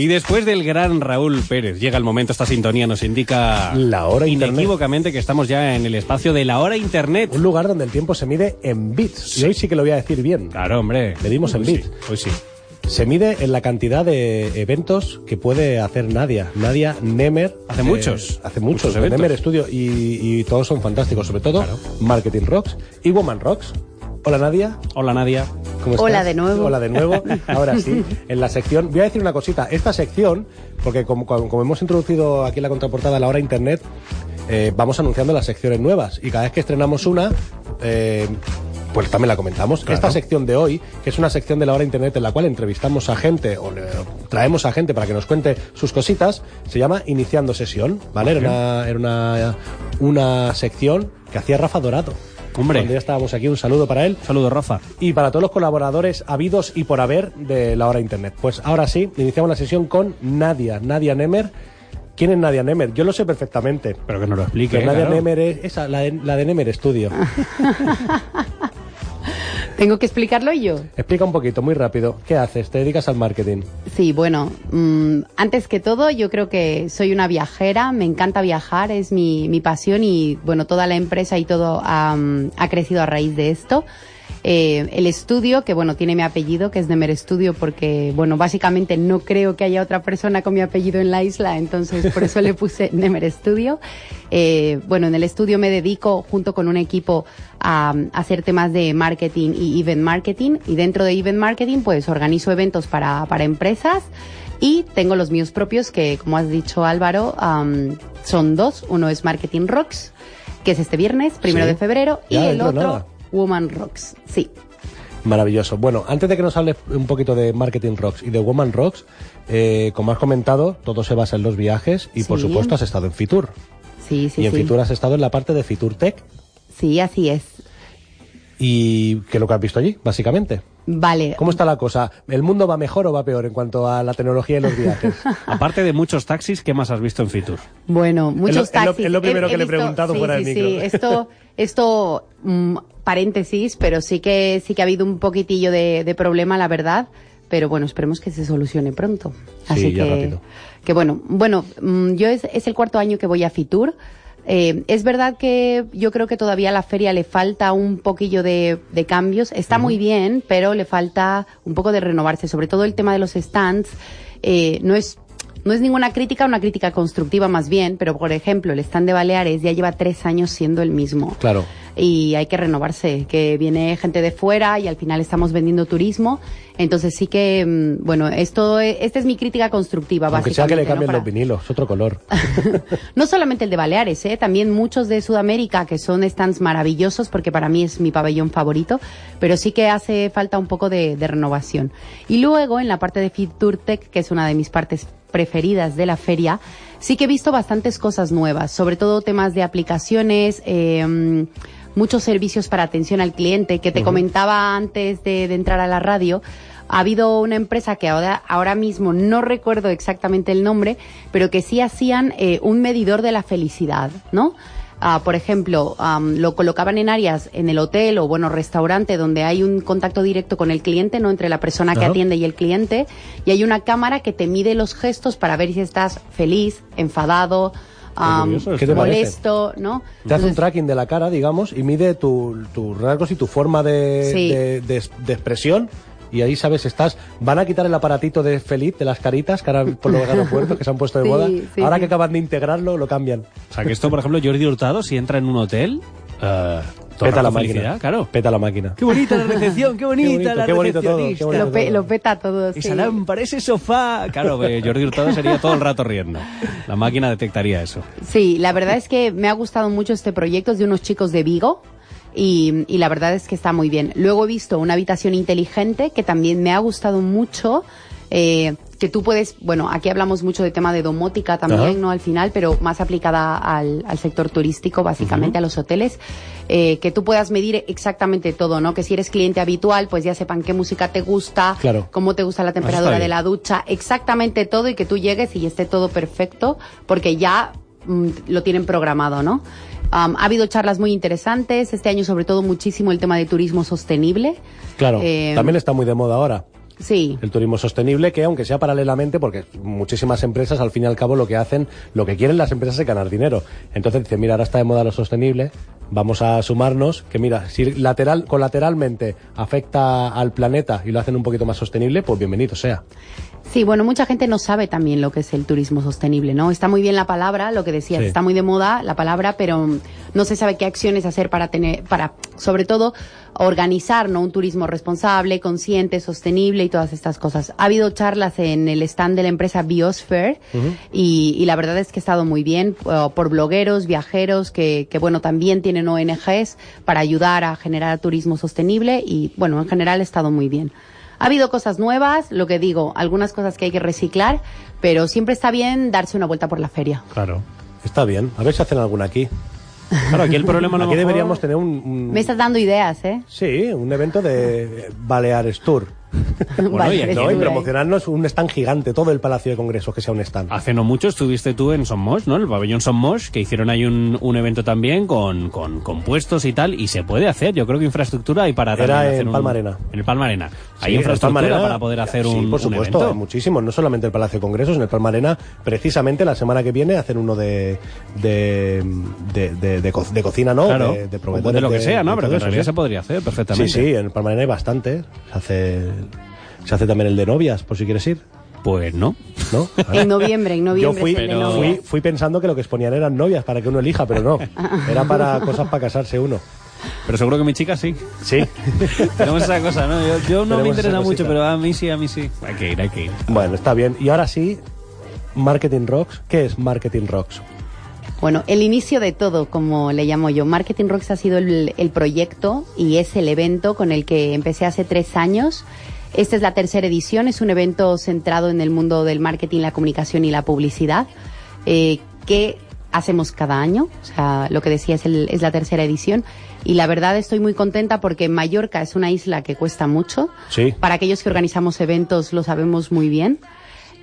Y después del gran Raúl Pérez, llega el momento, esta sintonía nos indica La hora internet. inequívocamente que estamos ya en el espacio de la hora internet. Un lugar donde el tiempo se mide en bits. Y hoy sí que lo voy a decir bien. Claro, hombre. Medimos en Hoy sí, bits. Hoy sí. Se mide en la cantidad de eventos que puede hacer Nadia. Nadia Nemer. Hace muchos. Hace muchos. Nemer Studio. Y, y todos son fantásticos. Sobre todo Claro. Marketing Rocks y Woman Rocks. Hola Nadia. Hola Nadia. ¿Cómo estás? Hola de nuevo. Hola de nuevo. Ahora sí, en la sección. Voy a decir una cosita. Esta sección, porque como, como- como hemos introducido aquí en la contraportada la hora internet, eh, vamos anunciando las secciones nuevas. Y cada vez que estrenamos una, eh, pues también la comentamos. Claro. Esta sección de hoy, que es una sección de la hora internet en la cual entrevistamos a gente o le- traemos a gente para que nos cuente sus cositas, se llama Iniciando Sesión. ¿Vale? Era, una, era una, una sección que hacía Rafa Dorado. Hombre. Cuando ya estábamos aquí, un saludo para él Saludos, Rafa. y para todos los colaboradores habidos y por haber de la hora internet. Pues ahora sí, iniciamos la sesión con Nadia, Nadia Nemer. ¿Quién es Nadia Nemer? Yo lo sé perfectamente. Pero que nos lo explique. Que Nadia claro. Nemer es esa, la de, la de Nemer Studio. ¿Tengo que explicarlo yo? Explica un poquito, muy rápido. ¿Qué haces? ¿Te dedicas al marketing? Sí, bueno, mm, antes que todo, yo creo que soy una viajera, me encanta viajar, es mi, mi pasión y, bueno, toda la empresa y todo am, ha crecido a raíz de esto. Eh, el estudio, que bueno, tiene mi apellido, que es Nemer Studio, porque, bueno, básicamente no creo que haya otra persona con mi apellido en la isla, entonces por eso le puse Nemer Studio. Eh, bueno, en el estudio me dedico junto con un equipo a, a hacer temas de marketing y event marketing, y dentro de event marketing, pues organizo eventos para, para empresas. Y tengo los míos propios que, como has dicho Álvaro, son dos. Uno es Marketing Rocks, que es este viernes, primero Sí. de febrero, y el de otro, nada. Woman Rocks. Sí. Maravilloso. Bueno, antes de que nos hables un poquito de Marketing Rocks y de Woman Rocks, eh, como has comentado, todo se basa en los viajes y por Sí. supuesto has estado en Fitur. Sí, sí, y en sí. Fitur has estado en la parte de Fitur Tech. Sí, así es. ¿Y qué es lo que has visto allí, básicamente? Vale. ¿Cómo está la cosa? ¿El mundo va mejor o va peor en cuanto a la tecnología y los viajes? Aparte de muchos taxis, ¿qué más has visto en Fitur? Bueno, muchos es lo- taxis. es lo primero que le he preguntado sí, fuera sí, del Sí, micro. esto, esto, mm, paréntesis, pero sí que, sí que ha habido un poquitillo de, de problema, la verdad. Pero bueno, esperemos que se solucione pronto. Así ya que, rápido. que bueno, bueno, mm, yo es, es el cuarto año que voy a Fitur. Eh, es verdad que yo creo que todavía a la feria le falta un poquillo de, de cambios. Está muy bien, pero le falta un poco de renovarse. Sobre todo el tema de los stands. eh, no es no es ninguna crítica, una crítica constructiva más bien, pero por ejemplo, el stand de Baleares ya lleva tres años siendo el mismo. Claro. Y hay que renovarse, que viene gente de fuera y al final estamos vendiendo turismo. Entonces sí que, mm, bueno, esto, esta es mi crítica constructiva, Aunque sea que le básicamente, ¿no? cambien Para- los vinilos, otro color. no solamente el de Baleares, ¿eh? también muchos de Sudamérica que son stands maravillosos porque para mí es mi pabellón favorito, pero sí que hace falta un poco de, de renovación. Y luego en la parte de Fitur Tech, que es una de mis partes preferidas de la feria, sí que he visto bastantes cosas nuevas, sobre todo temas de aplicaciones, eh, muchos servicios para atención al cliente, que te comentaba antes de, de entrar a la radio. Ha habido una empresa que ahora, ahora mismo no recuerdo exactamente el nombre, pero que sí hacían eh, un medidor de la felicidad, ¿no? Ah, por ejemplo, am, lo colocaban en áreas en el hotel o bueno restaurante donde hay un contacto directo con el cliente, no entre la persona que Ajá. atiende y el cliente, y hay una cámara que te mide los gestos para ver si estás feliz, enfadado, curioso ¿Qué te parece? molesto, ¿no? Te hace un Entonces, tracking de la cara, digamos, y mide tu- tus rasgos y tu forma de, Sí. de- de- de expresión. Y ahí sabes, estás. Van a quitar el aparatito de feliz de las caritas que ahora por los aeropuertos que se han puesto de Sí, moda. sí, ahora sí. que acaban de integrarlo, lo cambian. O sea, que esto, por ejemplo, Jordi Hurtado, si entra en un hotel, todo Peta la máquina. claro. Peta la máquina. Qué bonita la recepción, qué bonita bonito, la qué bonito todo, qué bonito. lo, pe- lo peta todo. Esa lámpara, ese sofá. Claro, eh, Jordi Hurtado sería todo el rato riendo. La máquina detectaría eso. Sí, la verdad es que me ha gustado mucho este proyecto, es de unos chicos de Vigo. Y, y la verdad es que está muy bien. Luego he visto una habitación inteligente que también me ha gustado mucho. eh, que tú puedes, bueno, aquí hablamos mucho de tema de domótica también, Ajá. ¿no? Al final, pero más aplicada al, al sector turístico, básicamente a los hoteles, eh, que tú puedas medir exactamente todo, ¿no? Que si eres cliente habitual, pues ya sepan qué música te gusta, Claro. cómo te gusta la temperatura de la ducha, exactamente todo y que tú llegues y esté todo perfecto, porque ya mm, lo tienen programado, ¿no? Am, ha habido charlas muy interesantes, este año sobre todo muchísimo el tema de turismo sostenible. Claro, Eh, también está muy de moda ahora. Sí. El turismo sostenible, que aunque sea paralelamente, porque muchísimas empresas al fin y al cabo lo que hacen, lo que quieren las empresas es ganar dinero. Entonces dice, mira, ahora está de moda lo sostenible, vamos a sumarnos, que mira, si lateral, colateralmente afecta al planeta y lo hacen un poquito más sostenible, pues bienvenido sea. Sí, bueno, mucha gente no sabe también lo que es el turismo sostenible, ¿no? Está muy bien la palabra, lo que decías, Sí. está muy de moda la palabra, pero no se sabe qué acciones hacer para tener, para, sobre todo, organizar, ¿no? Un turismo responsable, consciente, sostenible y todas estas cosas. Ha habido charlas en el stand de la empresa Biosphere y, y la verdad es que ha estado muy bien por blogueros, viajeros, que, que bueno, también tienen ONGs para ayudar a generar turismo sostenible y bueno, en general ha estado muy bien. Ha habido cosas nuevas, lo que digo, algunas cosas que hay que reciclar, pero siempre está bien darse una vuelta por la feria. Claro. Está bien, a ver si hacen alguna aquí. Claro, aquí el problema lo Aquí mejor- deberíamos tener un, un- Me estás dando ideas, ¿eh? sí, un evento de Baleares Tour. Bueno, Vale, y ¿no? Y promocionarnos un stand gigante, todo el Palacio de Congresos que sea un stand. Hace no mucho estuviste tú en Somos, ¿no? El pabellón Somos, que hicieron ahí un, un evento también con, con, con puestos y tal, y se puede hacer. Yo creo que infraestructura hay para Era en hacer un- Palma Arena. En el Palma Arena. Hay Sí, infraestructura Arena, para poder hacer sí, un, por un supuesto, muchísimos, no solamente el Palacio de Congresos, en el Palma Arena, precisamente la semana que viene hacen uno de de, de, de- de co- de cocina, ¿no? Claro, de, proveedores de lo que sea, ¿no? Pero que en realidad sí. se podría hacer Sí, perfectamente. sí, en el Palma Arena hay bastante. Se hace, se hace también el de novias, por si quieres ir, Pues no. ¿no? En noviembre, en Yo noviembre. fui, pero- novias. fui, fui pensando que lo que exponían eran novias para que uno elija, pero no. Era para cosas para casarse uno. Pero seguro que mi chica sí. Sí. Tenemos esa cosa, ¿no? Yo, yo no Tenemos me interesa esa mucho, pero a mí sí, a mí sí. Hay que ir, hay que ir. Bueno, está bien. Y ahora sí, Marketing Rocks. ¿Qué es Marketing Rocks? Bueno, el inicio de todo, como le llamo yo. Marketing Rocks ha sido el, el proyecto y es el evento con el que empecé hace tres años. Esta es la tercera edición, es un evento centrado en el mundo del marketing, la comunicación y la publicidad, eh, que hacemos cada año. O sea, lo que decía es, el- es la tercera edición. Y la verdad estoy muy contenta porque Mallorca es una isla que cuesta mucho. Sí. Para aquellos que organizamos eventos lo sabemos muy bien.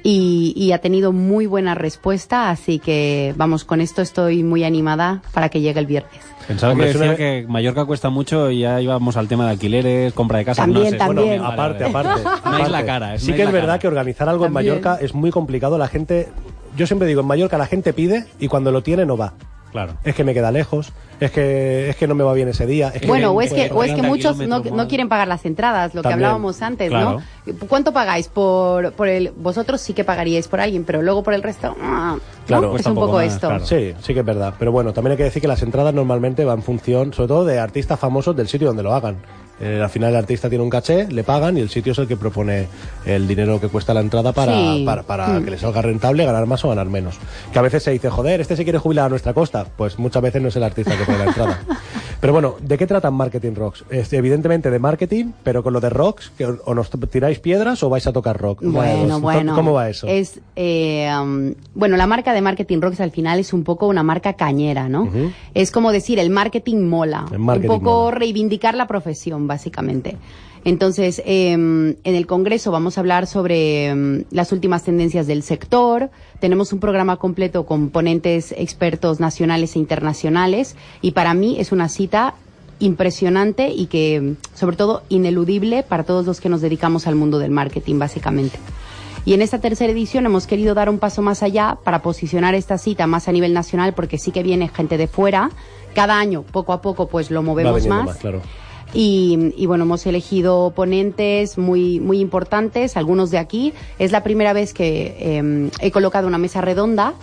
Y, y ha tenido muy buena respuesta, así que vamos, con esto estoy muy animada para que llegue el viernes. Pensaba Hombre, que es decía que Mallorca cuesta mucho y ya íbamos al tema de alquileres, compra de casa. También, no sé. también. Bueno, aparte, aparte. Una aparte. isla cara. es sí que es verdad cara. que organizar algo También. en Mallorca es muy complicado. La gente, yo siempre digo, en Mallorca la gente pide y cuando lo tiene no va. Claro. Es que me queda lejos, es que es que no me va bien ese día. Es que Bueno, o me- es que, o es que 40 muchos no, no quieren pagar las entradas, lo que hablábamos antes, Claro. ¿no? ¿Cuánto pagáis por, por el, vosotros sí que pagaríais por alguien, pero luego por el resto, ah, ¿no? Claro, es un un poco, poco más, esto. claro. Sí, sí que es verdad. Pero bueno, también hay que decir que las entradas normalmente van en función, sobre todo de artistas famosos del sitio donde lo hagan. Eh, al final el artista tiene un caché, le pagan y el sitio es el que propone el dinero que cuesta la entrada para, Sí. para, para Mm. que le salga rentable, ganar más o ganar menos. Que a veces se dice, joder, este se quiere jubilar a nuestra costa. Pues muchas veces no es el artista que pone la entrada. Pero bueno, ¿de qué tratan Marketing Rocks? Es, evidentemente de marketing, pero con lo de rocks, que o nos tiráis piedras o vais a tocar rock. Bueno, Pues, bueno. ¿Cómo va eso? Es, eh, um, bueno, la marca de Marketing Rocks al final es un poco una marca cañera, ¿no? Es como decir, el marketing mola. El marketing un poco mola. reivindicar la profesión, básicamente. Entonces, eh, en el Congreso vamos a hablar sobre em, las últimas tendencias del sector. Tenemos un programa completo con ponentes expertos nacionales e internacionales. Y para mí es una cita impresionante y que, sobre todo, ineludible para todos los que nos dedicamos al mundo del marketing, básicamente. Y en esta tercera edición hemos querido dar un paso más allá para posicionar esta cita más a nivel nacional, porque sí que viene gente de fuera. Cada año, poco a poco, pues lo movemos más. más, claro. Y, y bueno, hemos elegido ponentes muy, muy importantes, algunos de aquí. Es la primera vez que eh, he colocado una mesa redonda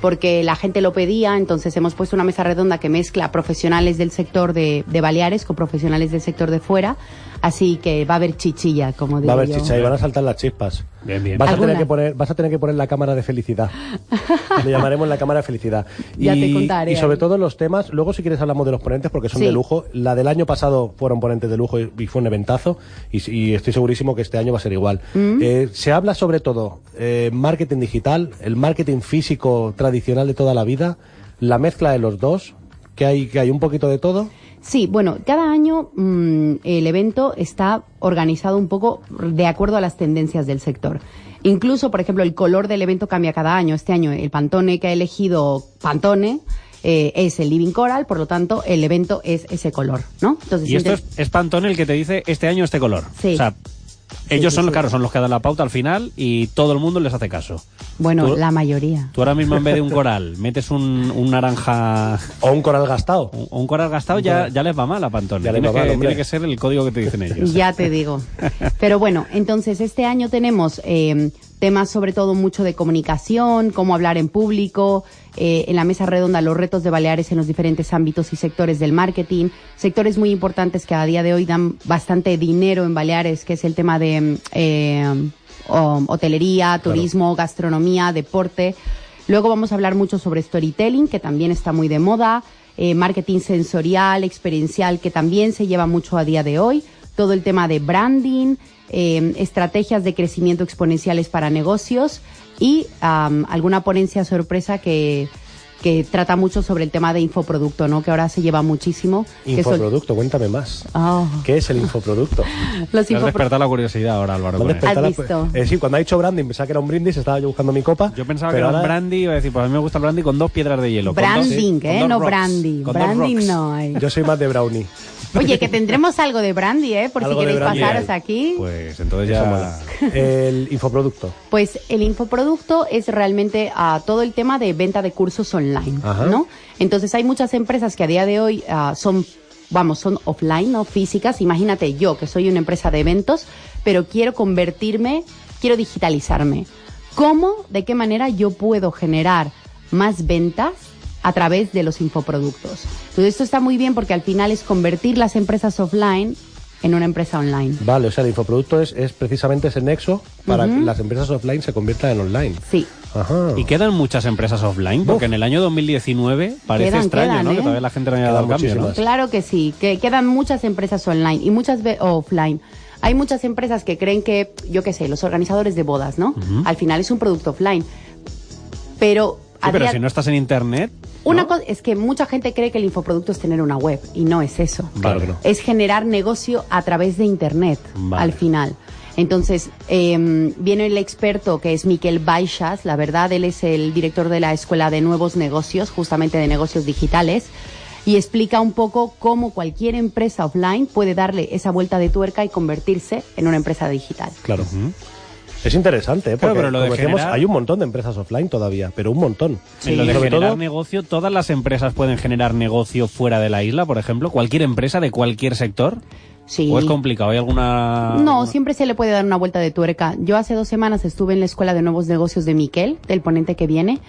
porque la gente lo pedía, entonces hemos puesto una mesa redonda que mezcla profesionales del sector de, de Baleares con profesionales del sector de fuera. Así que va a haber chichilla, como digo Va a haber chicha y van a saltar las chispas. Bien, bien. Vas a, tener que poner, vas a tener que poner la cámara de felicidad. Le llamaremos la cámara de felicidad. Ya y, te contaré y sobre todo los temas, luego si quieres hablamos de los ponentes porque son Sí. de lujo. La del año pasado fueron ponentes de lujo y, y fue un eventazo y, y estoy segurísimo que este año va a ser igual. Mm. Eh, se habla sobre todo eh, marketing digital, el marketing físico tradicional de toda la vida, la mezcla de los dos, que hay, que hay un poquito de todo. Sí, bueno, cada año mm, el evento está organizado un poco de acuerdo a las tendencias del sector. Incluso, por ejemplo, el color del evento cambia cada año. Este año el Pantone que ha elegido Pantone eh, es el Living Coral, por lo tanto el evento es ese color, ¿no? Entonces, Y esto es, es Pantone el que te dice este año este color. Sí. O sea, Ellos sí, son, sí. claro, son los que dan la pauta al final y todo el mundo les hace caso. Bueno, Tú- la mayoría. Tú ahora mismo en vez de un coral metes un, un naranja O un coral gastado. o un coral gastado, ya, ya les va mal a Pantone. Ya les Tiene, va mal, que, hombre. tiene que ser el código que te dicen ellos. Ya te digo. Pero bueno, entonces este año tenemos eh, temas sobre todo mucho de comunicación, cómo hablar en público, eh, en la mesa redonda los retos de Baleares en los diferentes ámbitos y sectores del marketing, sectores muy importantes que a día de hoy dan bastante dinero en Baleares, que es el tema de mm, eh, hotelería, turismo, gastronomía, deporte. Luego vamos a hablar mucho sobre storytelling, que también está muy de moda, eh, marketing sensorial, experiencial, que también se lleva mucho a día de hoy, todo el tema de branding, eh, estrategias de crecimiento exponenciales para negocios y am, alguna ponencia sorpresa que, que trata mucho sobre el tema de infoproducto, ¿no? Que ahora se lleva muchísimo. Infoproducto, cuéntame más. Oh, ¿Qué es el infoproducto? los infopro- despertado la curiosidad ahora, Álvaro. ¿Has la- visto? Eh, sí, cuando ha dicho branding, pensaba que era un brindis, estaba yo buscando mi copa. Yo pensaba que era un ahora- brandy y iba a decir, pues a mí me gusta el brandy con dos piedras de hielo. dos- Branding, ¿eh? dos No rocks, brandy. Branding no hay. Yo soy más de brownie. Oye, que tendremos algo de brandy, ¿eh? Por si queréis pasaros aquí. Pues entonces ya... El infoproducto. Pues el infoproducto es realmente ah, todo el tema de venta de cursos online, Ajá. ¿no? Entonces hay muchas empresas que a día de hoy ah, son, vamos, son offline, no físicas. Imagínate yo que soy una empresa de eventos, pero quiero convertirme, quiero digitalizarme. ¿Cómo, de qué manera yo puedo generar más ventas? A través de los infoproductos. Entonces esto está muy bien porque al final es convertir las empresas offline en una empresa online. Vale, o sea, el infoproducto es, es precisamente ese nexo para que las empresas offline se conviertan en online. Sí. Ajá. ¿Y quedan muchas empresas offline? Porque en el año 2019 parece Quedan, extraño, quedan, ¿no? ¿eh? Que todavía la gente no haya dado cambio, ¿no? Claro que sí, que quedan muchas empresas online y muchas ve- offline. Hay muchas empresas que creen que, yo qué sé, los organizadores de bodas, ¿no? Al final es un producto offline. Pero, Sí, pero si no estás en internet... una ¿no? cosa es que mucha gente cree que el infoproducto es tener una web y no es eso. No. Es generar negocio a través de internet Vale. al final. Entonces, eh, viene el experto que es Miquel Baixas, la verdad, él es el director de la Escuela de Nuevos Negocios, justamente de negocios digitales, y explica un poco cómo cualquier empresa offline puede darle esa vuelta de tuerca y convertirse en una empresa digital. Claro. Es interesante, ¿eh? Claro, porque pero lo de decíamos, generar- hay un montón de empresas offline todavía, pero un montón. En lo de Sobre generar todo- negocio, ¿todas las empresas pueden generar negocio fuera de la isla, por ejemplo? ¿Cualquier empresa de cualquier sector? Sí. ¿O es complicado? ¿Hay alguna...? No, siempre se le puede dar una vuelta de tuerca. Yo hace dos semanas estuve en la Escuela de Nuevos Negocios de Miquel, del ponente que viene,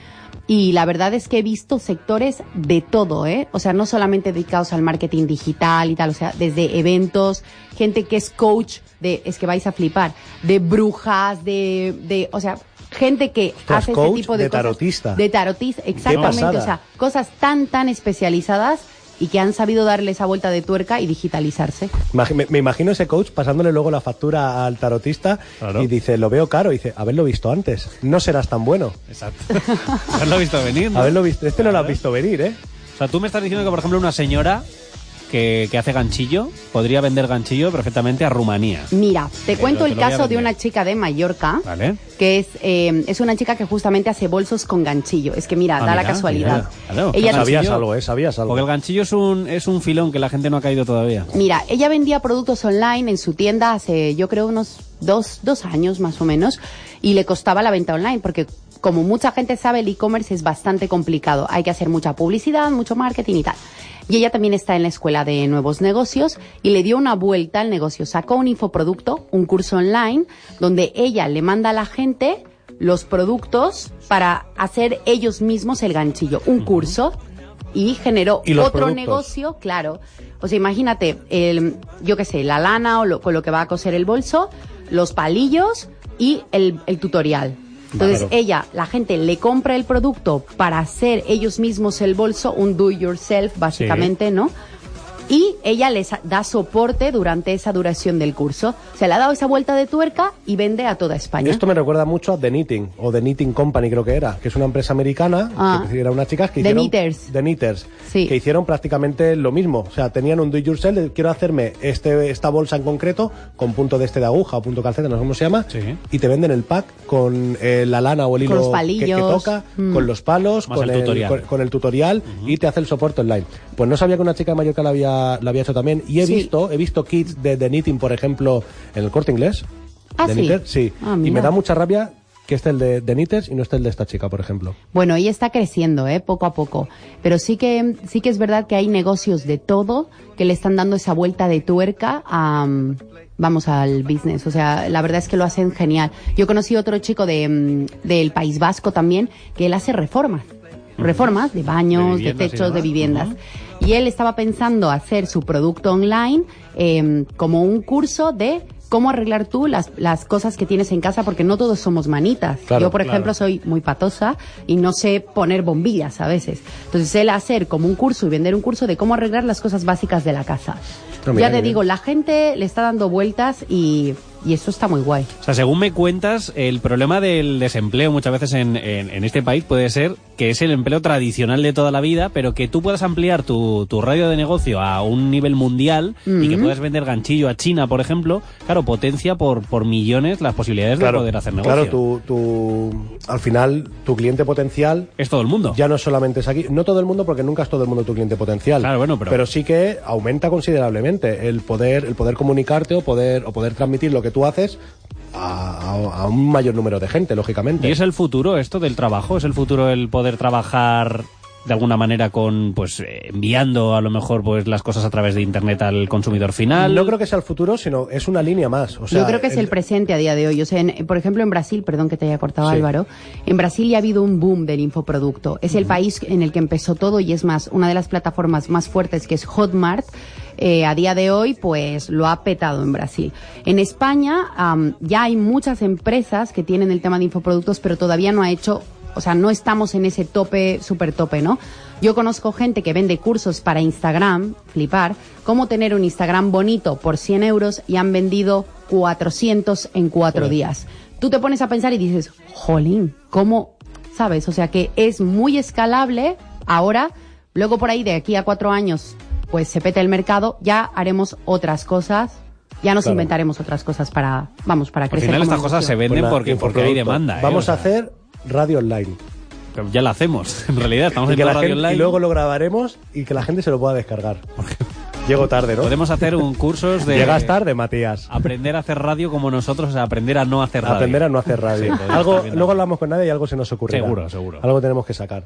y la verdad es que he visto sectores de todo, ¿eh? O sea, no solamente dedicados al marketing digital y tal, o sea, desde eventos, gente que es coach de, es que vais a flipar, de brujas, de, de, o sea, gente que hace coach este tipo de, de cosas. tarotista. De tarotista, exactamente, o sea, cosas tan, tan especializadas y que han sabido darle esa vuelta de tuerca y digitalizarse. Me, me imagino ese coach pasándole luego la factura al tarotista Claro. y dice, lo veo caro, y dice, haberlo visto antes, no serás tan bueno. Exacto. Haberlo visto venir, ¿no? Haberlo visto, este no lo has visto venir, ¿eh? O sea, tú me estás diciendo que, por ejemplo, una señora que, que hace ganchillo podría vender ganchillo perfectamente a Rumanía. Mira, te Pero cuento te el caso de una chica de Mallorca, ¿Vale? que es, eh, es una chica que justamente hace bolsos con ganchillo. Es que mira, Ah, da la casualidad. mira. Claro, ella. Sabías ganchillo- algo, ¿eh? Sabías algo. Porque el ganchillo es un, es un filón que la gente no ha caído todavía. mira, ella vendía productos online en su tienda hace, yo creo, unos dos, dos años más o menos, y le costaba la venta online, porque como mucha gente sabe, el e-commerce es bastante complicado. Hay que hacer mucha publicidad, mucho marketing y tal. Y ella también está en la escuela de nuevos negocios y le dio una vuelta al negocio. Sacó un infoproducto, un curso online, donde ella le manda a la gente los productos para hacer ellos mismos el ganchillo. Un curso y generó ¿Y los otro productos? negocio, claro. O sea, imagínate, el, yo qué sé, la lana o lo, con lo que va a coser el bolso, los palillos y el, el tutorial. Entonces Claro. ella, la gente le compra el producto para hacer ellos mismos el bolso, un do yourself básicamente, ¿no? Y ella les da soporte durante esa duración del curso. Se le ha dado esa vuelta de tuerca y vende a toda España. Esto me recuerda mucho a The Knitting, o The Knitting Company creo que era, que es una empresa americana, Ah. que era unas chicas que The hicieron... Knitters. The Knitters. Sí. Que hicieron prácticamente lo mismo. O sea, tenían un do it yourself, quiero hacerme este, esta bolsa en concreto, con punto de este de aguja o punto calceta, no sé cómo se llama, Sí. y te venden el pack con eh, la lana o el hilo que- toca, Mm. con los palos, con el tutorial. con, con el tutorial y te hace el soporte online. Pues no sabía que una chica de Mallorca la había, la había hecho también. Y he Sí. visto, he visto kits de, de knitting, por ejemplo, en el corte inglés. Ah, de sí. Sí. Ah, y me da mucha rabia que esté el de, de Knitters y no esté el de esta chica, por ejemplo. Bueno, ella está creciendo, ¿eh? Poco a poco. Pero sí que, sí que es verdad que hay negocios de todo que le están dando esa vuelta de tuerca a, mm, vamos, al business. O sea, la verdad es que lo hacen genial. Yo conocí otro chico de, mm, del País Vasco también, que él hace reformas. Reformas de baños, De y techos, de viviendas. Y él estaba pensando hacer su producto online eh, como un curso de cómo arreglar tú las, las cosas que tienes en casa, porque no todos somos manitas. Claro, Yo, por claro. ejemplo, soy muy patosa y no sé poner bombillas a veces. Entonces, él hacer como un curso y vender un curso de cómo arreglar las cosas básicas de la casa. Ya te digo, la gente le está dando vueltas y, y eso está muy guay. O sea, según me cuentas, el problema del desempleo muchas veces en, en- en este país puede ser que es el empleo tradicional de toda la vida, pero que tú puedas ampliar tu, tu radio de negocio a un nivel mundial y que puedas vender ganchillo a China, por ejemplo, claro, potencia por, por millones las posibilidades de poder hacer negocio. Claro, tu, tu, al final, tu cliente potencial Es todo el mundo. ya no solamente es aquí, no todo el mundo porque nunca es todo el mundo tu cliente potencial. Claro, bueno, pero- sí que aumenta considerablemente el poder, el poder comunicarte o poder, o poder transmitir lo que tú haces a, a- un mayor número de gente, lógicamente. ¿Y es el futuro esto del trabajo? ¿Es el futuro el poder trabajar de alguna manera con, pues, eh, enviando a lo mejor pues las cosas a través de internet al consumidor final? No creo que sea el futuro, sino es una línea más. O sea, Yo creo que es el presente a día de hoy. O sea, en- por ejemplo, en Brasil, perdón que te haya cortado Sí. Álvaro, en Brasil ya ha habido un boom del infoproducto. Es el país en el que empezó todo y es más, una de las plataformas más fuertes que es Hotmart. eh, a día de hoy, pues lo ha petado en Brasil. En España am, ya hay muchas empresas que tienen el tema de infoproductos, pero todavía no ha hecho o sea, no estamos en ese tope, super tope, ¿no? Yo conozco gente que vende cursos para Instagram, flipar, cómo tener un Instagram bonito por 100 euros y han vendido 400 en cuatro días. Tú te pones a pensar y dices, jolín, ¿cómo? ¿Sabes? O sea, que es muy escalable ahora, luego por ahí de aquí a cuatro años, pues se peta el mercado, ya haremos otras cosas. Ya nos Claro. inventaremos otras cosas para, vamos, para Al crecer. final como estas cosas se venden porque, porque hay demanda. ¿eh? Vamos O a sea, hacer radio online. Ya la hacemos, en realidad. Estamos en radio gente- online. y luego lo grabaremos y que la gente se lo pueda descargar. Llego tarde, ¿no? Podemos hacer un cursos de... Llegas tarde, Matías. Aprender a hacer radio como nosotros, o sea, aprender a no hacer radio. Aprender a no hacer radio. Sí, algo, luego hablamos con nadie y algo se nos ocurre. Seguro, seguro. Algo tenemos que sacar.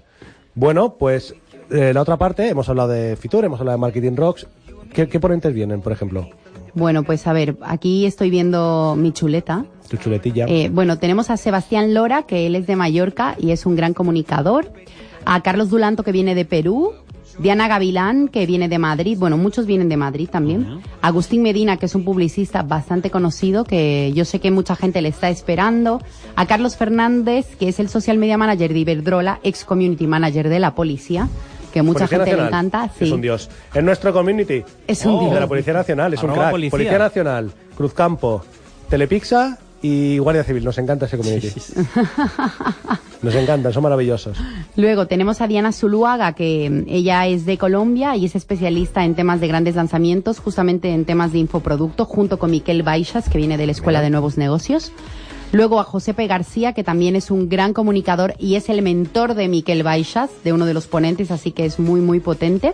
Bueno, pues eh, la otra parte, hemos hablado de Fitur, hemos hablado de Marketing Rocks. ¿Qué, qué ponentes vienen, por ejemplo? Bueno, pues a ver, aquí estoy viendo mi chuleta. Tu chuletilla. Eh, bueno, tenemos a Sebastián Lora, que él es de Mallorca y es un gran comunicador. A Carlos Dulanto, que viene de Perú. Diana Gavilán, que viene de Madrid. Bueno, muchos vienen de Madrid también. Agustín Medina, que es un publicista bastante conocido, que yo sé que mucha gente le está esperando. A Carlos Fernández, que es el social media manager de Iberdrola, ex community manager de la policía, que mucha Policía gente le Nacional. encanta. Es un dios. En nuestro community. Es un Oh. De la dios. Policía Nacional, es un Arroba crack. policía. Policía. Nacional, Cruzcampo, Telepixa y Guardia Civil. Nos encanta ese community. Nos encantan, son maravillosos. Luego tenemos a Diana Zuluaga, que mm, ella es de Colombia y es especialista en temas de grandes lanzamientos, justamente en temas de infoproducto, junto con Miquel Baixas, que viene de la Escuela de Nuevos Negocios. Luego a Josepe García, que también es un gran comunicador y es el mentor de Miquel Baixas, de uno de los ponentes, así que es muy, muy potente.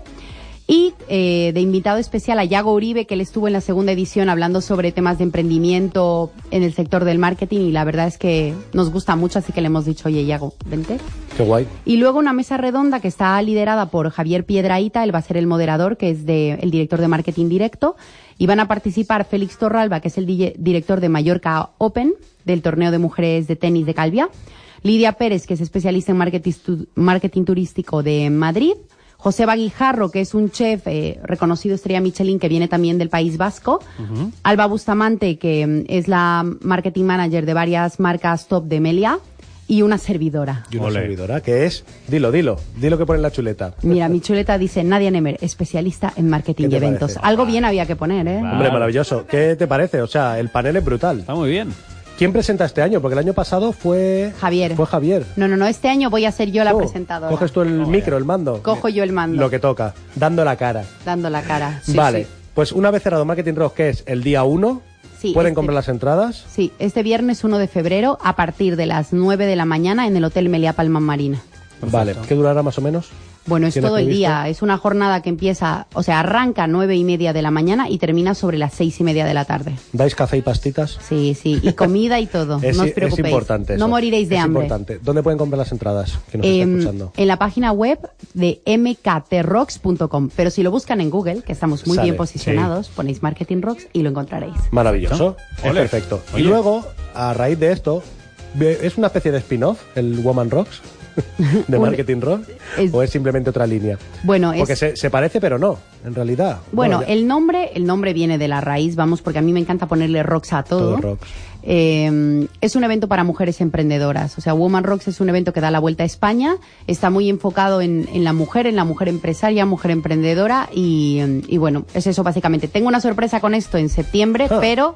Y eh, de invitado especial a Yago Uribe, que él estuvo en la segunda edición hablando sobre temas de emprendimiento en el sector del marketing y la verdad es que nos gusta mucho, así que le hemos dicho, oye Yago, vente. Qué guay. Y luego una mesa redonda que está liderada por Javier Piedraíta, él va a ser el moderador, que es de, el director de marketing directo. Y van a participar Félix Torralba, que es el di- director de Mallorca Open, del torneo de mujeres de tenis de Calvia. Lidia Pérez, que es especialista en marketing, tu- marketing turístico de Madrid. José Baguijarro, que es un chef eh, reconocido estrella Michelin, que viene también del País Vasco. Alba Bustamante, que mm, es la marketing manager de varias marcas top de Melia. Y una servidora. Y una servidora que es. Dilo, dilo. Dilo que pone en la chuleta. Mira, mi chuleta dice Nadia Nemer, especialista en marketing ¿Qué y eventos. parece? Algo bien había que poner, ¿eh? Hombre, maravilloso. ¿Qué te parece? O sea, el panel es brutal. Está muy bien. ¿Quién presenta este año? Porque el año pasado fue. Javier. Fue Javier. No, no, no, este año voy a ser yo la Oh, presentadora. Coges tú el micro, el mando. Cojo yo el mando. Lo que toca, dando la cara. Dando la cara. Sí, vale, sí. pues una vez cerrado Marketing Rock, que es el día 1, Sí, pueden este- comprar las entradas. Sí, este viernes 1 de febrero a partir de las 9 de la mañana en el Hotel Meliá Palma Marina. Vale, ¿qué durará más o menos? Bueno, es ¿Tienes todo el día. Es una jornada que empieza, o sea, arranca a nueve y media de la mañana y termina sobre las seis y media de la tarde. ¿Dais café y pastitas? Sí, sí. Y comida y todo. Es, no os es preocupéis. importante. No moriréis de Es hambre. importante. ¿Dónde pueden comprar las entradas? Que nos está Em, escuchando. en la página web de mktrocks.com. Pero si lo buscan en Google, que estamos muy Sale, bien posicionados, ponéis Marketing Rocks y lo encontraréis. Maravilloso. Es perfecto. Y luego, a raíz de esto, ¿es una especie de spin-off el Woman Rocks? ¿De Marketing Rock? es- ¿O es simplemente otra línea? Bueno, Porque es... se, se parece, pero no, en realidad. Bueno, ya- el nombre, el nombre viene de la raíz, vamos, porque a mí me encanta ponerle rocks a todo. Todo rocks. Eh, es un evento para mujeres emprendedoras. O sea, Woman Rocks es un evento que da la vuelta a España. Está muy enfocado en, en la mujer, en la mujer empresaria, mujer emprendedora. Y, y bueno, es eso básicamente. Tengo una sorpresa con esto en septiembre, Ah. pero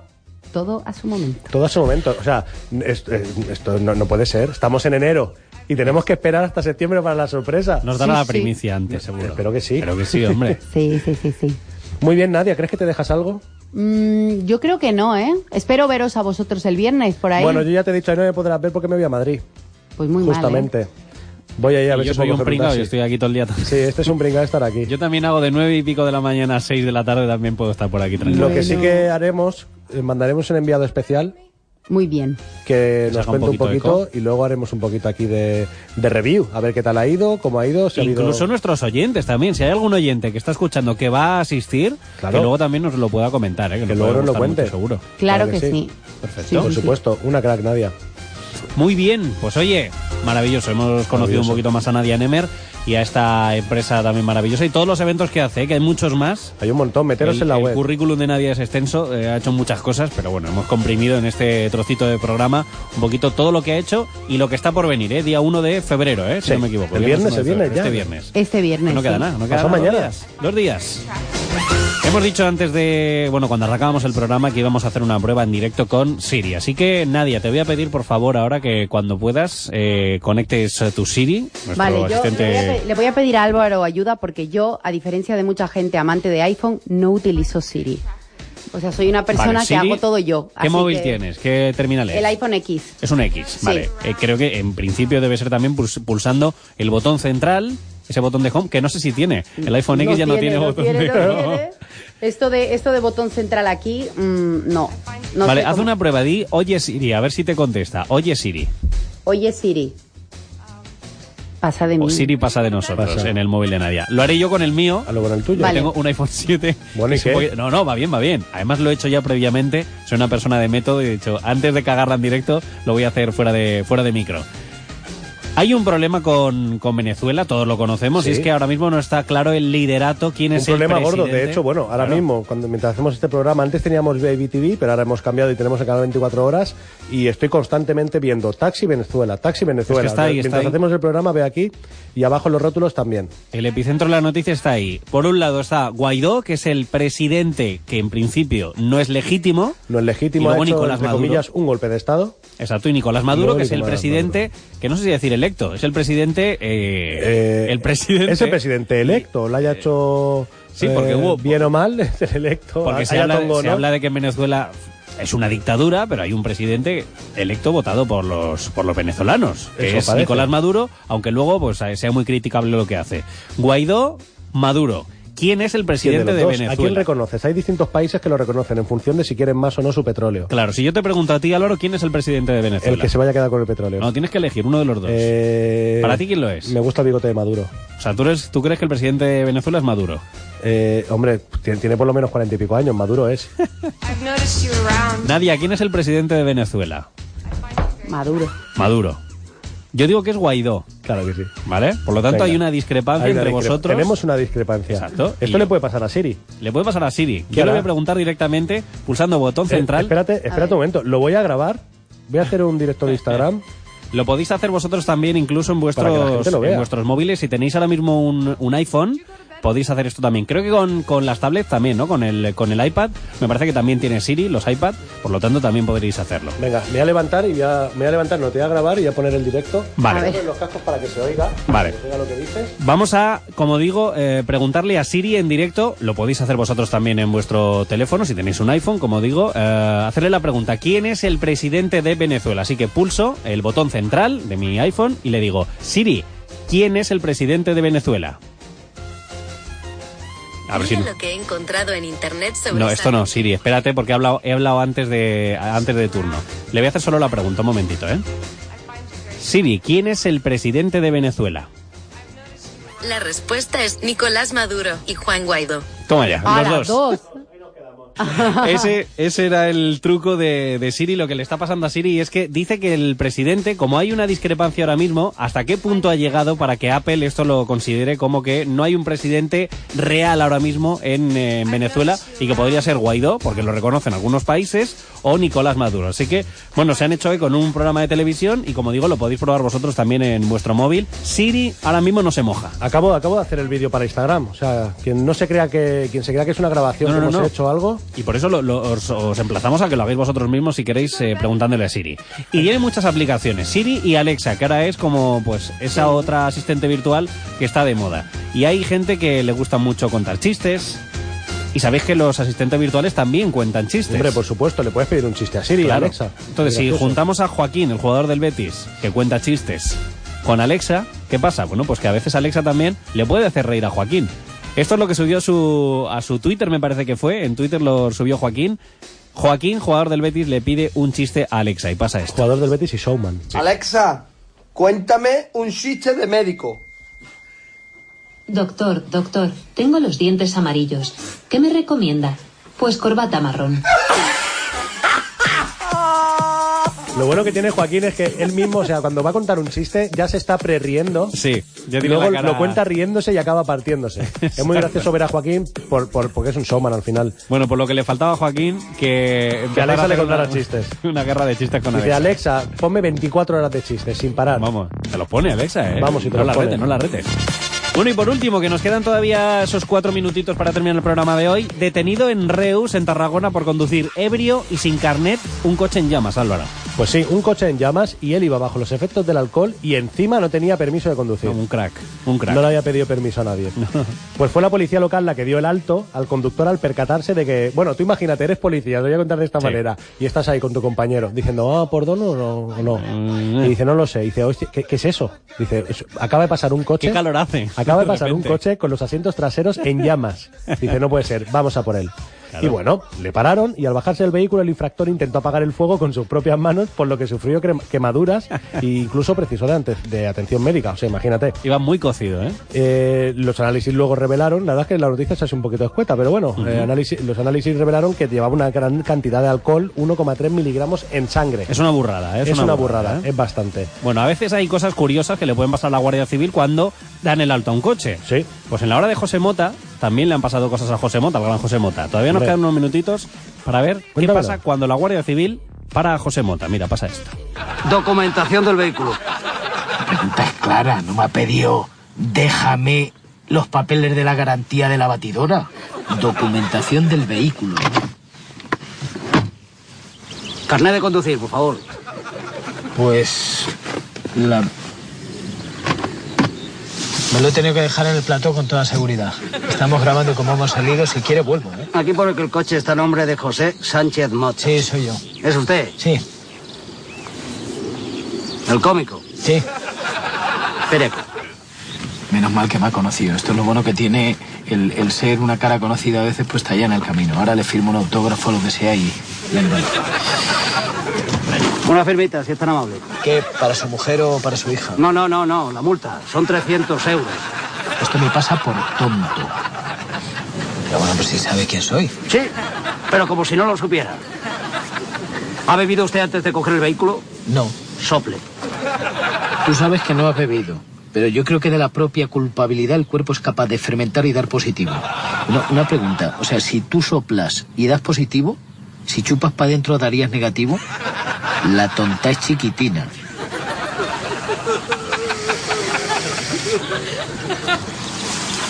todo a su momento. Todo a su momento. O sea, es- eh, esto no, no puede ser. Estamos en enero y tenemos que esperar hasta septiembre para la sorpresa. Nos dará Sí, la sí. primicia antes, seguro. Espero que sí. Espero que sí, hombre. Sí, sí, sí, sí. Muy bien, Nadia. ¿Crees que te dejas algo? Mm, yo creo que no, ¿eh? Espero veros a vosotros el viernes por ahí. Bueno, yo ya te he dicho, ahí no me podrás ver porque me voy a Madrid. pues muy mal. ¿eh? justamente. Voy a Y ver yo si soy un coger pringao y taxi. estoy aquí todo el día. Sí, este es un pringao estar aquí. Yo también hago de nueve y pico de la mañana a seis de la tarde, también puedo estar por aquí tranquilo. Lo que sí que haremos, eh, mandaremos un enviado especial Muy bien. que nos un cuente un poquito y luego haremos un poquito aquí de, de review, a ver qué tal ha ido, cómo ha ido, si ha habido- Incluso nuestros oyentes también. Si hay algún oyente que está escuchando que va a asistir, Claro. que luego también nos lo pueda comentar, ¿eh? que, Que nos luego nos lo mucho, cuente. seguro. Claro, Claro que, que sí. sí. Perfecto. Sí, Por sí, supuesto, una crack Nadia. Muy bien, pues oye, maravilloso. Hemos conocido Maravilloso. un poquito más a Nadia Nemer y a esta empresa también maravillosa y todos los eventos que hace, ¿eh? que hay muchos más. Hay un montón, meteros el, en la el web. currículum de Nadia es extenso, eh, ha hecho muchas cosas, pero bueno, hemos comprimido en este trocito de programa un poquito todo lo que ha hecho y lo que está por venir, ¿eh? día 1 de febrero, ¿eh? si Sí, no me equivoco. el Viernes viernes, 1 de el viernes ya. Este viernes. Este viernes. No queda sí. nada, no queda nada. mañana. Dos días. Dos días. Hemos dicho antes de, bueno, cuando arrancábamos el programa que íbamos a hacer una prueba en directo con Siri. Así que, Nadia, te voy a pedir por favor ahora que cuando puedas eh, conectes eh, tu Siri, Vale, yo le voy, a pe- le voy a pedir a Álvaro ayuda porque yo, a diferencia de mucha gente amante de iPhone, no utilizo Siri. O sea, soy una persona Vale, que hago todo yo. ¿Qué móvil que tienes? ¿Qué terminal es? El iPhone X. Es un X, Sí. vale. Eh, creo que en principio debe ser también puls- pulsando el botón central, ese botón de home, que no sé si tiene. El iPhone X ya no tiene, botón tiene, de tiene. Esto de, esto de botón central aquí, mm, no. no vale, haz cómo- una prueba, di, oye Siri, a ver si te contesta. Oye Siri. Oye Siri. Pasa de mí. O Siri pasa de nosotros Pasa. en el móvil de Nadia. Lo haré yo con el mío. A lo con el tuyo. Vale. Tengo un iPhone 7. Bueno, ¿y qué? poquito- No, no, va bien, va bien. Además lo he hecho ya previamente. Soy una persona de método y he dicho, antes de cagarla en directo, lo voy a hacer fuera de, fuera de micro. Hay un problema con, con Venezuela, todos lo conocemos, Sí. y es que ahora mismo no está claro el liderato, quién Un es el problema gordo, presidente. de hecho, bueno, ahora Claro. mismo, cuando mientras hacemos este programa, antes teníamos Baby TV, pero ahora hemos cambiado y tenemos el canal 24 horas y estoy constantemente viendo Taxi Venezuela, Taxi Venezuela. Es que está ahí, está mientras ahí. hacemos el programa, ve aquí y abajo los rótulos también. El epicentro de la noticia está ahí. Por un lado está Guaidó, que es el presidente que en principio no es legítimo. No es Y legítimo, luego ha hecho, Nicolás entre Maduro. comillas, un golpe de Estado. Exacto, y Nicolás Maduro, que es el presidente, que no sé si decir electo, es el presidente, eh, Eh, el presidente. Es el presidente electo, lo haya hecho sí, porque eh, hubo- bien o mal, es el electo. Porque se habla, tongo, se ¿no? habla de que en Venezuela es una dictadura, pero hay un presidente electo votado por los por los venezolanos, que Eso es parece. Nicolás Maduro, aunque luego pues sea muy criticable lo que hace. Guaidó, Maduro. ¿Quién es el ¿Quién presidente de, dos? ¿A quién Venezuela? reconoces? Hay distintos países que lo reconocen en función de si quieren más o no su petróleo. Claro, si yo te pregunto a ti, Álvaro, ¿quién es el presidente de Venezuela? El que se vaya a quedar con el petróleo. No, tienes que elegir uno de los dos. Eh, ¿Para ti quién lo es? Me gusta el bigote de Maduro. O sea, ¿tú, eres- ¿tú crees que el presidente de Venezuela es Maduro? Eh, hombre, tiene, tiene por lo menos cuarenta y pico años, Maduro es. I've noticed you around. Nadia, ¿quién es el presidente de Venezuela? Maduro. Maduro. Yo digo que es Guaidó, Claro que sí. ¿vale? Por lo tanto Venga. hay una discrepancia Hay una entre vosotros. Tenemos una discrepancia. Exacto. Esto Y- le puede pasar a Siri. Le puede pasar a Siri. ¿Qué Yo le hará? voy a preguntar directamente pulsando botón Eh, central. espérate, espérate un momento. Lo voy a grabar. Voy a hacer un directo de Instagram. Lo podéis hacer vosotros también incluso en Para que la vuestros, gente lo vea. en vuestros móviles. Si tenéis ahora mismo un, un iPhone, podéis hacer esto también. Creo que con, con las tablets también, ¿no? Con el, con el iPad. Me parece que también tiene Siri, los iPad. Por lo tanto, también podréis hacerlo. Venga, me voy a levantar y voy a, me voy a levantar, no te voy a grabar y voy a poner el directo. Vale. Voy a los cascos para que se oiga. Vale. Que se oiga lo que dices. Vamos a, como digo, eh, preguntarle a Siri en directo. Lo podéis hacer vosotros también en vuestro teléfono, si tenéis un iPhone, como digo. eh, hacerle la pregunta: ¿Quién es el presidente de Venezuela? Así que pulso el botón central de mi iPhone y le digo: Siri, ¿quién es el presidente de Venezuela? A ver si... Mira lo que he encontrado en internet sobre No, esto no, Siri, espérate porque he hablado, he hablado antes, de, antes de turno. Le voy a hacer solo la pregunta, un momentito, ¿eh? Siri, ¿quién es el presidente de Venezuela? La respuesta es Nicolás Maduro y Juan Guaidó. Toma ya, los dos. dos. Ese, ese era el truco de, de Siri, lo que le está pasando a Siri es que dice que el presidente, como hay una discrepancia ahora mismo, ¿hasta qué punto ha llegado para que Apple esto lo considere como que no hay un presidente real ahora mismo en, eh, en Venezuela y que podría ser Guaidó, porque lo reconocen algunos países, o Nicolás Maduro? Así que, bueno, se han hecho hoy con un programa de televisión y como digo, lo podéis probar vosotros también en vuestro móvil. Siri ahora mismo no se moja. Acabo, acabo de hacer el vídeo para Instagram. O sea, quien no se crea que, quien se crea que es una grabación No, que no, hemos no. hecho algo, Y por eso lo- lo- os, os emplazamos a que lo hagáis vosotros mismos si queréis eh, preguntándole a Siri. Y tiene muchas aplicaciones, Siri y Alexa, que ahora es como pues esa otra asistente virtual que está de moda. Y hay gente que le gusta mucho contar chistes. Y sabéis que los asistentes virtuales también cuentan chistes. hombre, por supuesto, le puedes pedir un chiste a Siri, Claro. Alexa. Entonces, si juntamos a Joaquín, el jugador del Betis, que cuenta chistes, con Alexa, ¿qué pasa? Bueno, pues que a veces Alexa también le puede hacer reír a Joaquín. Esto es lo que subió su, a su Twitter, me parece que fue. En Twitter lo subió Joaquín. Joaquín, jugador del Betis, le pide un chiste a Alexa y pasa esto. Jugador del Betis y showman. Alexa, cuéntame un chiste de médico. Doctor, doctor, tengo los dientes amarillos. ¿Qué me recomienda? Pues corbata marrón. Lo bueno que tiene Joaquín es que él mismo, o sea, cuando va a contar un chiste, ya se está pre-riendo. Sí, ya Y tiene luego la cara- lo cuenta riéndose y acaba partiéndose. es muy gracioso ver a Joaquín por, por- porque es un showman al final. Bueno, por lo que le faltaba a Joaquín, que... empezara Alexa le contara una- chistes. Una guerra de chistes con Dice, Alexa. Alexa, ponme 24 horas de chistes sin parar. Vamos, te lo pone Alexa, ¿eh? Vamos, y te no lo la pone. retes, no la retes. Bueno, y por último, que nos quedan todavía esos cuatro minutitos para terminar el programa de hoy. Detenido en Reus, en Tarragona, por conducir ebrio y sin carnet un coche en llamas, Álvaro. Pues sí, un coche en llamas y él iba bajo los efectos del alcohol y encima no tenía permiso de conducir. Un crack, un crack. No le había pedido permiso a nadie. Pues fue la policía local la que dio el alto al conductor al percatarse de que, bueno, tú imagínate, eres policía, te voy a contar de esta Sí. manera, y estás ahí con tu compañero diciendo, ah, ¿por dono o no? no? Mm. Y dice, no lo sé. Dice, "Hostia, ¿qué, qué es eso? Dice, "Es- acaba de pasar un coche. ¿Qué calor hace? Acaba de De pasar un coche con los asientos traseros en llamas. Dice, no puede ser, vamos a por él. Claro. Y bueno, le pararon y al bajarse del vehículo el infractor intentó apagar el fuego con sus propias manos, por lo que sufrió quemaduras e incluso precisó de, atención médica. O sea, imagínate. Iba muy cocido, ¿eh? Eh, los análisis luego revelaron, la verdad es que la noticia se hace un poquito escueta, pero bueno, eh, análisis- los análisis revelaron que llevaba una gran cantidad de alcohol, 1,3 miligramos en sangre. Es una burrada, ¿eh? Es una burrada, ¿eh? es bastante. Bueno, a veces hay cosas curiosas que le pueden pasar a la Guardia Civil cuando dan el alto a un coche. Sí. Pues en la hora de José Mota también le han pasado cosas a José Mota, al gran José Mota. Todavía nos Hombre. quedan unos minutitos para ver qué pasa cuando la Guardia Civil para a José Mota. Mira, pasa esto. Documentación del vehículo. La pregunta es clara, no me ha pedido déjame los papeles de la garantía de la batidora. Documentación del vehículo. Carnet de conducir, por favor. Pues la me lo he tenido que dejar en el plató con toda seguridad. Estamos grabando cómo hemos salido, si quiere vuelvo, ¿eh? Aquí pone que el coche está a nombre de José Sánchez Mot. Sí, soy yo. ¿Es usted? Sí, El cómico. sí. Pereco. Menos mal que me ha conocido. Esto es lo bueno que tiene el, el ser una cara conocida a veces pues está allá en el camino. Ahora le firmo un autógrafo, lo que sea y... Una firmita, si es tan amable. ¿Qué? ¿Para su mujer o para su hija? No, no, no, no, la multa. Son 300 euros. Esto me pasa por tonto. Pero bueno, pues si sabe quién soy. Sí, pero como si no lo supiera. ¿Ha bebido usted antes de coger el vehículo? No. Sople. Tú sabes que no has bebido. Pero yo creo que de la propia culpabilidad el cuerpo es capaz de fermentar y dar positivo. Una, una pregunta. O sea, si tú soplas y das positivo, si chupas para adentro darías negativo. La tonta es chiquitina.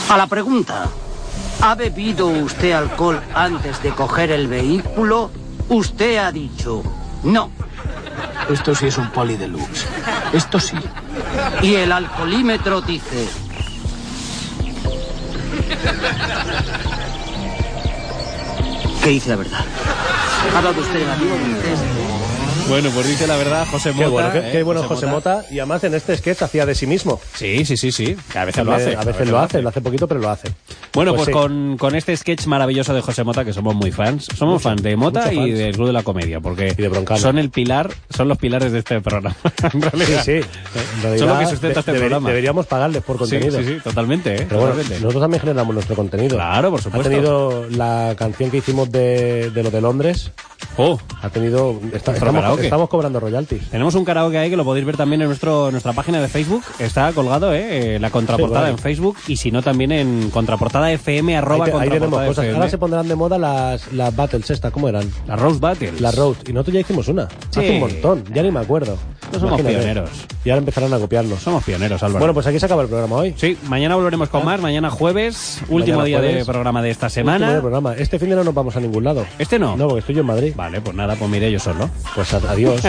A la pregunta, ¿ha bebido usted alcohol antes de coger el vehículo? Usted ha dicho no. Esto sí es un poli deluxe. Esto sí. Y el alcoholímetro dice... Que dice la verdad. ¿Ha dado usted negativo en el test? Bueno, pues dice la verdad José Mota. Qué bueno, qué, ¿eh? qué bueno José Mota. Y además en este sketch hacía de sí mismo. Sí, sí, sí, sí. Que a veces lo hace. A veces lo hace, lo hace poquito, pero lo hace. Bueno, pues, sí. con, con este sketch maravilloso de José Mota, que somos muy fans, somos fans de Mota y fans. del Club de la Comedia, porque Y de son el pilar, son los pilares de este programa. en Sí, realidad. sí. En realidad, Son lo que sustenta este de- deber- programa. Deberíamos pagarles por Sí, contenido. sí, sí, totalmente, ¿eh? Pero bueno, totalmente. nosotros también generamos nuestro contenido. Claro, por supuesto. Ha tenido la canción que hicimos de, de lo de Londres. Oh, Ha tenido. está- estamos, karaoke. estamos cobrando royalties. Tenemos un karaoke ahí que lo podéis ver también en nuestro, nuestra página de Facebook. Está colgado, ¿eh? Eh, La contraportada Sí, en. Facebook y si no también en contraportada FM, arroba ahí, te- ahí tenemos cosas. FM. Ahora se pondrán de moda las, las battles estas, ¿cómo eran? La Rose Battles. La Road. Y nosotros ya hicimos una. Sí. Hace un montón. Ya ni me acuerdo. No somos Imagínate. pioneros. Y ahora empezarán a copiarnos. Somos pioneros, Álvaro. Bueno, pues aquí se acaba el programa hoy. Sí, mañana volveremos con más. Mañana jueves, último Mañana día de programa de esta Último semana. del programa. Este fin de no nos vamos a ningún lado. ¿Este no? No, porque estoy yo en Madrid. Vale, pues nada, pues mire yo solo. Pues a- adiós.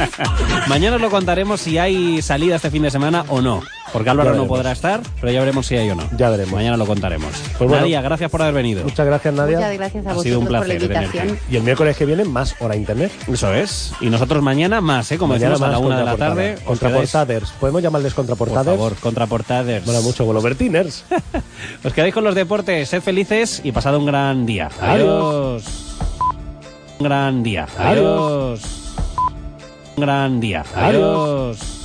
Mañana os lo contaremos si hay salida este fin de semana o no. Porque Álvaro no podrá estar, pero ya veremos si hay o no. Ya veremos. Mañana lo contaremos. Pues bueno. Nadia, gracias por haber venido. Muchas gracias, Nadia. Muchas gracias a Ha sido un por la placer invitación. tenerte. Y el miércoles que viene, más hora internet. Eso es. Y nosotros mañana más, ¿eh? Como Mañana decimos a la una de la tarde. Contraportaders. ¿Podemos llamarles Por contraportaders? favor, contraportaders. Mola mucho, Bertiners. Os quedáis con los deportes, sed felices y pasad un gran día. Adiós. Un gran día. Adiós. Un gran día. Adiós. Adiós.